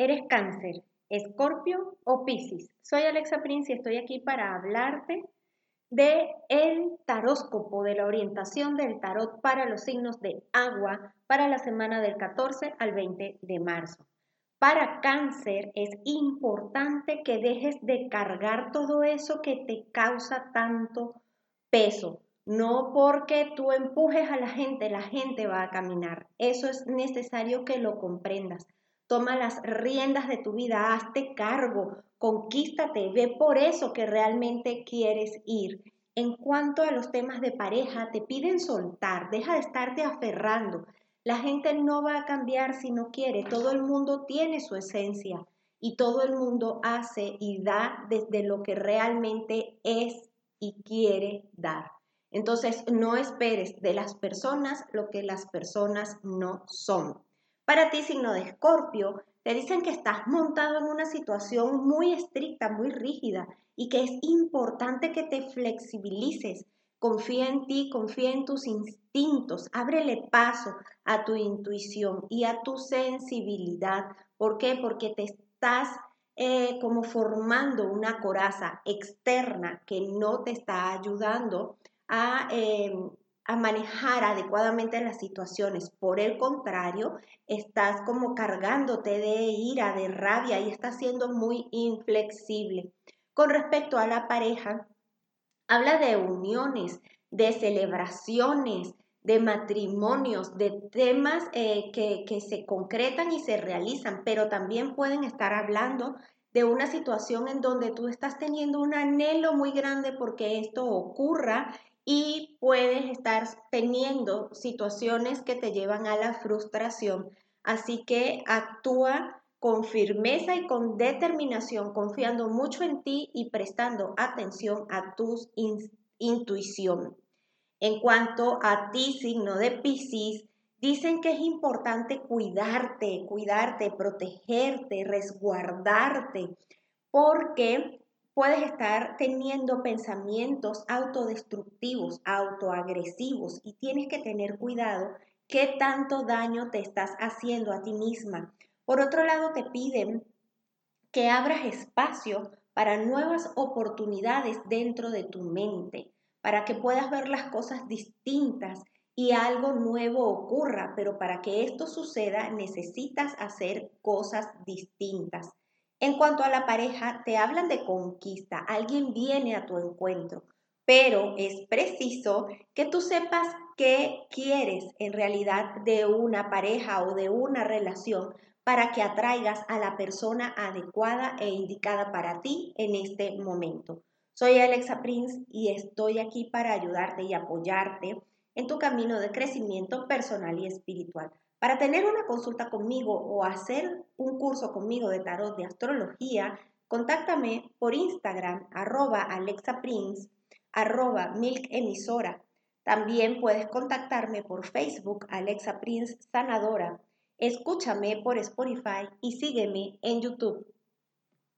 ¿Eres cáncer, escorpio o piscis? Soy Alexa Prince y estoy aquí para hablarte de el taróscopo, de la orientación del tarot para los signos de agua para la semana del 14 al 20 de marzo. Para cáncer es importante que dejes de cargar todo eso que te causa tanto peso. No porque tú empujes a la gente, la gente va a caminar. Eso es necesario que lo comprendas. Toma las riendas de tu vida, hazte cargo, conquístate, ve por eso que realmente quieres ir. En cuanto a los temas de pareja, te piden soltar, deja de estarte aferrando. La gente no va a cambiar si no quiere, todo el mundo tiene su esencia y todo el mundo hace y da desde lo que realmente es y quiere dar. Entonces, no esperes de las personas lo que las personas no son. Para ti, signo de escorpio, te dicen que estás montado en una situación muy estricta, muy rígida y que es importante que te flexibilices. Confía en ti, confía en tus instintos, ábrele paso a tu intuición y a tu sensibilidad. ¿Por qué? Porque te estás eh, como formando una coraza externa que no te está ayudando a em, a manejar adecuadamente las situaciones. Por el contrario, estás como cargándote de ira, de rabia y estás siendo muy inflexible. Con respecto a la pareja, habla de uniones, de celebraciones, de matrimonios, de temas eh, que, que se concretan y se realizan, pero también pueden estar hablando de una situación en donde tú estás teniendo un anhelo muy grande porque esto ocurra y puedes estar teniendo situaciones que te llevan a la frustración. Así que actúa con firmeza y con determinación, confiando mucho en ti y prestando atención a tu intuición. En cuanto a ti, signo de Piscis, dicen que es importante cuidarte, cuidarte, protegerte, resguardarte, porque puedes estar teniendo pensamientos autodestructivos, autoagresivos y tienes que tener cuidado qué tanto daño te estás haciendo a ti misma. Por otro lado, te piden que abras espacio para nuevas oportunidades dentro de tu mente, para que puedas ver las cosas distintas y algo nuevo ocurra, pero para que esto suceda necesitas hacer cosas distintas. En cuanto a la pareja, te hablan de conquista, alguien viene a tu encuentro, pero es preciso que tú sepas qué quieres en realidad de una pareja o de una relación para que atraigas a la persona adecuada e indicada para ti en este momento. Soy Alexa Prince y estoy aquí para ayudarte y apoyarte en tu camino de crecimiento personal y espiritual. Para tener una consulta conmigo o hacer un curso conmigo de tarot de astrología, contáctame por Instagram arroba alexaprince arroba milkemisora. También puedes contactarme por Facebook Alexa Prince Sanadora. Escúchame por Spotify y sígueme en YouTube.